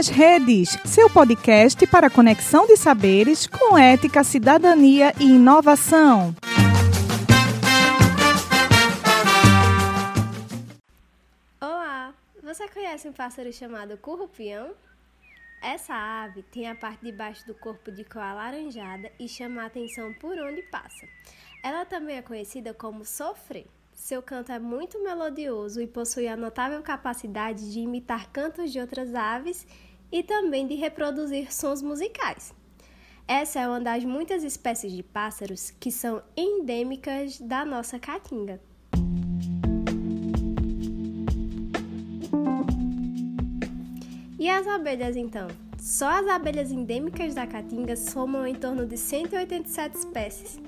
nas Redes, seu podcast para conexão de saberes com ética, cidadania e inovação. Olá! Você conhece um pássaro chamado currupião? Essa ave tem a parte de baixo do corpo de cor alaranjada e chama a atenção por onde passa. Ela também é conhecida como sofrer. Seu canto é muito melodioso e possui a notável capacidade de imitar cantos de outras aves e também de reproduzir sons musicais. Essa é uma das muitas espécies de pássaros que são endêmicas da nossa caatinga. E as abelhas então? Só as abelhas endêmicas da caatinga somam em torno de 187 espécies.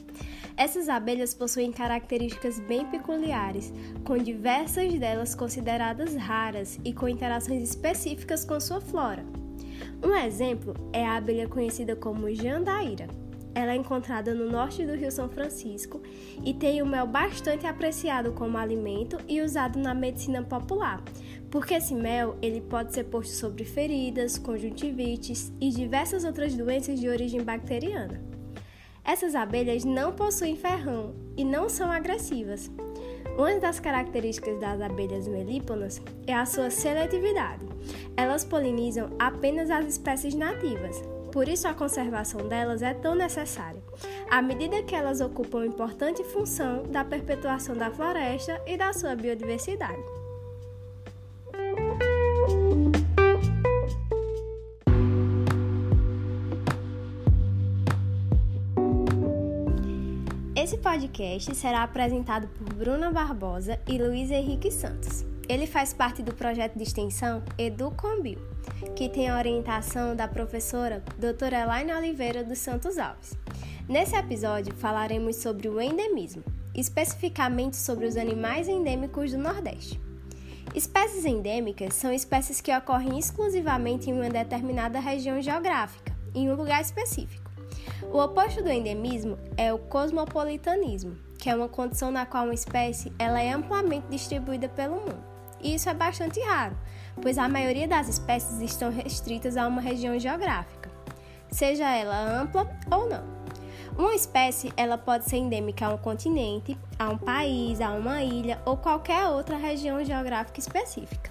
Essas abelhas possuem características bem peculiares, com diversas delas consideradas raras e com interações específicas com sua flora. Um exemplo é a abelha conhecida como jandaíra. Ela é encontrada no norte do Rio São Francisco e tem um mel bastante apreciado como alimento e usado na medicina popular, porque esse mel ele pode ser posto sobre feridas, conjuntivites e diversas outras doenças de origem bacteriana. Essas abelhas não possuem ferrão e não são agressivas. Uma das características das abelhas melíponas é a sua seletividade. Elas polinizam apenas as espécies nativas, por isso a conservação delas é tão necessária, à medida que elas ocupam importante função da perpetuação da floresta e da sua biodiversidade. Esse podcast será apresentado por Bruna Barbosa e Luiz Henrique Santos. Ele faz parte do projeto de extensão EduCombio, que tem a orientação da professora doutora Elaine Oliveira dos Santos Alves. Nesse episódio falaremos sobre o endemismo, especificamente sobre os animais endêmicos do Nordeste. Espécies endêmicas são espécies que ocorrem exclusivamente em uma determinada região geográfica, em um lugar específico. O oposto do endemismo é o cosmopolitanismo, que é uma condição na qual uma espécie ela é amplamente distribuída pelo mundo. E isso é bastante raro, pois a maioria das espécies estão restritas a uma região geográfica, seja ela ampla ou não. Uma espécie ela pode ser endêmica a um continente, a um país, a uma ilha ou qualquer outra região geográfica específica.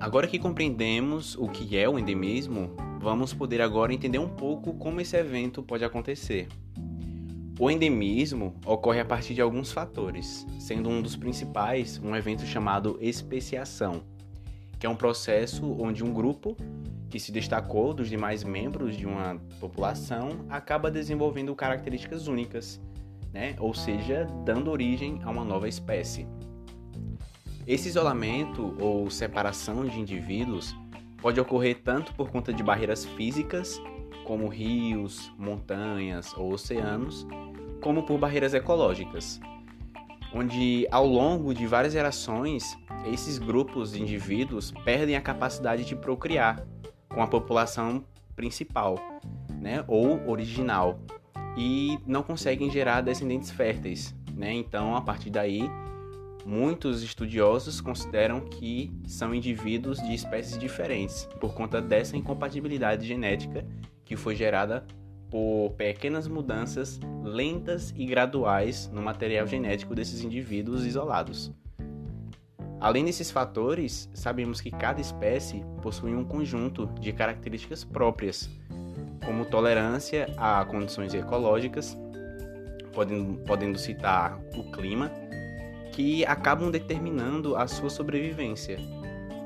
Agora que compreendemos o que é o endemismo, vamos poder agora entender um pouco como esse evento pode acontecer. O endemismo ocorre a partir de alguns fatores, sendo um dos principais um evento chamado especiação, que é um processo onde um grupo que se destacou dos demais membros de uma população acaba desenvolvendo características únicas, né? ou seja, dando origem a uma nova espécie. Esse isolamento ou separação de indivíduos pode ocorrer tanto por conta de barreiras físicas, como rios, montanhas ou oceanos, como por barreiras ecológicas, onde ao longo de várias gerações esses grupos de indivíduos perdem a capacidade de procriar com a população principal, né, ou original, e não conseguem gerar descendentes férteis, né? Então, a partir daí, Muitos estudiosos consideram que são indivíduos de espécies diferentes por conta dessa incompatibilidade genética que foi gerada por pequenas mudanças lentas e graduais no material genético desses indivíduos isolados. Além desses fatores, sabemos que cada espécie possui um conjunto de características próprias, como tolerância a condições ecológicas, podendo, podendo citar o clima, que acabam determinando a sua sobrevivência.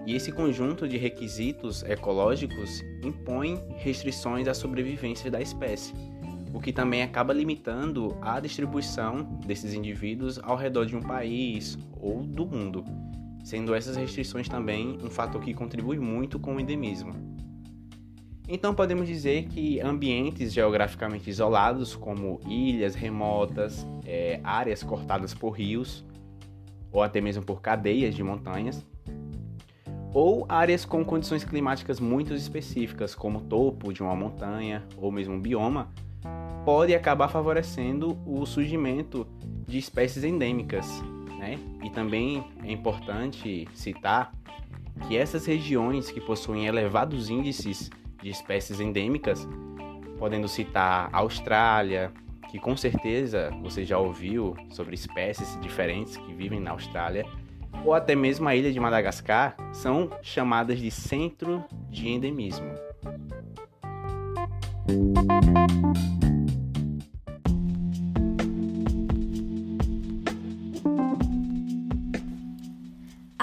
E esse conjunto de requisitos ecológicos impõe restrições à sobrevivência da espécie, o que também acaba limitando a distribuição desses indivíduos ao redor de um país ou do mundo, sendo essas restrições também um fator que contribui muito com o endemismo. Então podemos dizer que ambientes geograficamente isolados, como ilhas remotas, é, áreas cortadas por rios, ou até mesmo por cadeias de montanhas, ou áreas com condições climáticas muito específicas, como o topo de uma montanha ou mesmo um bioma, pode acabar favorecendo o surgimento de espécies endêmicas. Né? E também é importante citar que essas regiões que possuem elevados índices de espécies endêmicas, podendo citar Austrália, que com certeza você já ouviu sobre espécies diferentes que vivem na Austrália, ou até mesmo a ilha de Madagascar, são chamadas de centro de endemismo.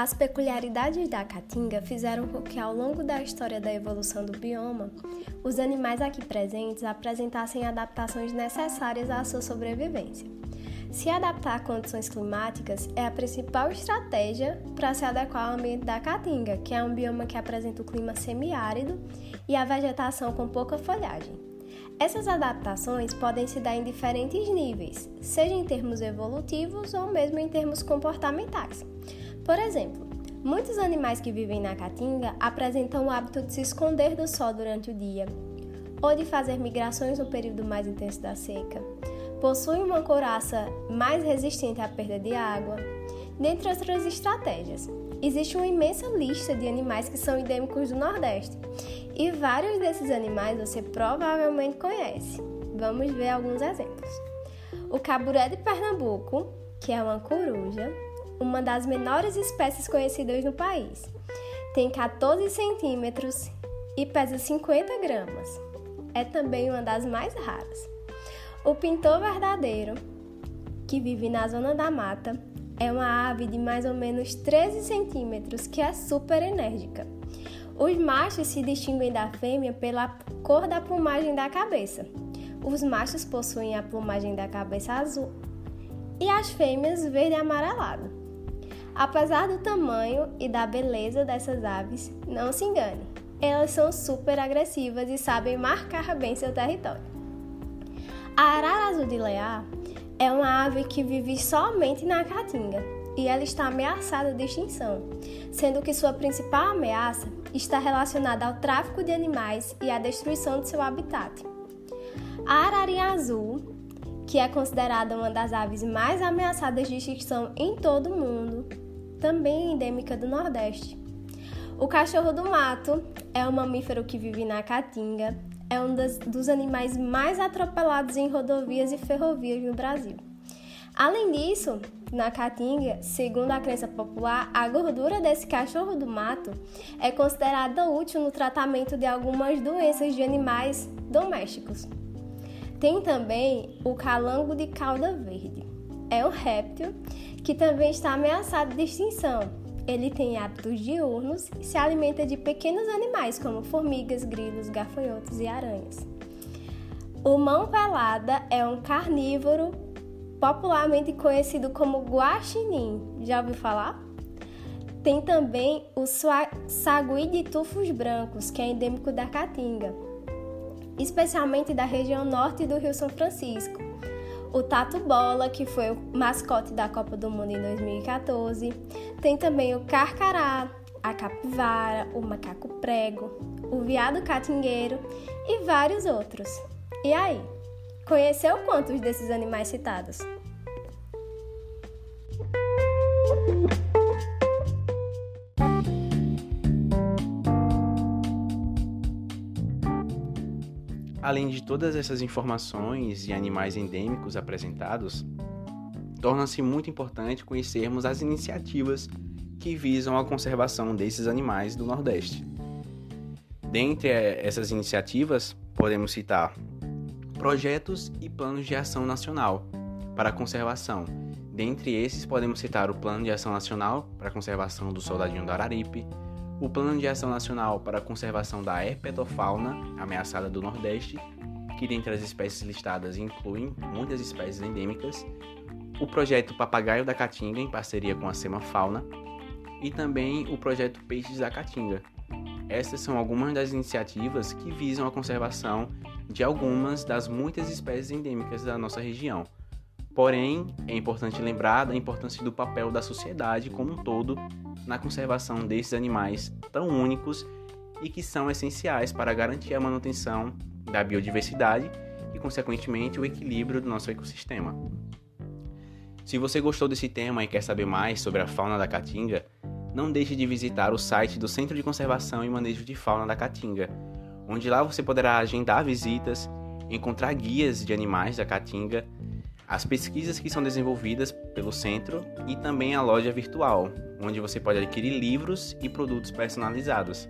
As peculiaridades da caatinga fizeram com que, ao longo da história da evolução do bioma, os animais aqui presentes apresentassem adaptações necessárias à sua sobrevivência. Se adaptar a condições climáticas é a principal estratégia para se adequar ao ambiente da caatinga, que é um bioma que apresenta o clima semiárido e a vegetação com pouca folhagem. Essas adaptações podem se dar em diferentes níveis, seja em termos evolutivos ou mesmo em termos comportamentais. Por exemplo, muitos animais que vivem na caatinga apresentam o hábito de se esconder do sol durante o dia ou de fazer migrações no período mais intenso da seca. Possuem uma couraça mais resistente à perda de água, dentre outras estratégias. Existe uma imensa lista de animais que são endêmicos do Nordeste e vários desses animais você provavelmente conhece. Vamos ver alguns exemplos. O caburé de Pernambuco, que é uma coruja, uma das menores espécies conhecidas no país. Tem 14 centímetros e pesa 50 gramas. É também uma das mais raras. O pintor verdadeiro, que vive na zona da mata, é uma ave de mais ou menos 13 centímetros que é super enérgica. Os machos se distinguem da fêmea pela cor da plumagem da cabeça. Os machos possuem a plumagem da cabeça azul e as fêmeas verde amarelado. Apesar do tamanho e da beleza dessas aves, não se engane, elas são super agressivas e sabem marcar bem seu território. A arara azul de Leá é uma ave que vive somente na caatinga e ela está ameaçada de extinção, sendo que sua principal ameaça está relacionada ao tráfico de animais e à destruição de seu habitat. A ararinha azul, que é considerada uma das aves mais ameaçadas de extinção em todo o mundo, também endêmica do Nordeste. O cachorro do mato é um mamífero que vive na Caatinga, é um das, dos animais mais atropelados em rodovias e ferrovias no Brasil. Além disso, na Caatinga, segundo a crença popular, a gordura desse cachorro do mato é considerada útil no tratamento de algumas doenças de animais domésticos. Tem também o calango de cauda verde. É um réptil que também está ameaçado de extinção. Ele tem hábitos diurnos e se alimenta de pequenos animais como formigas, grilos, gafanhotos e aranhas. O mão pelada é um carnívoro popularmente conhecido como guaxinim. Já ouviu falar? Tem também o sagui de tufos brancos, que é endêmico da Caatinga, especialmente da região norte do Rio São Francisco o Tatu Bola, que foi o mascote da Copa do Mundo em 2014. Tem também o Carcará, a capivara, o macaco prego, o viado catingueiro e vários outros. E aí, conheceu quantos desses animais citados? Além de todas essas informações e animais endêmicos apresentados, torna-se muito importante conhecermos as iniciativas que visam a conservação desses animais do Nordeste. Dentre eh, essas iniciativas, podemos citar projetos e planos de ação nacional para a conservação. Dentre esses, podemos citar o Plano de Ação Nacional para a Conservação do Soldadinho do Araripe, o Plano de Ação Nacional para a Conservação da Herpetofauna ameaçada do Nordeste, que dentre as espécies listadas incluem muitas espécies endêmicas, o projeto Papagaio da Caatinga, em parceria com a Semafauna, e também o projeto Peixes da Caatinga. Essas são algumas das iniciativas que visam a conservação de algumas das muitas espécies endêmicas da nossa região. Porém, é importante lembrar da importância do papel da sociedade como um todo na conservação desses animais tão únicos e que são essenciais para garantir a manutenção da biodiversidade e, consequentemente, o equilíbrio do nosso ecossistema. Se você gostou desse tema e quer saber mais sobre a fauna da Caatinga, não deixe de visitar o site do Centro de Conservação e Manejo de Fauna da Caatinga, onde lá você poderá agendar visitas, encontrar guias de animais da Caatinga, as pesquisas que são desenvolvidas pelo centro e também a loja virtual, onde você pode adquirir livros e produtos personalizados,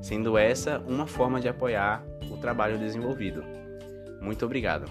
sendo essa uma forma de apoiar o trabalho desenvolvido. Muito obrigado.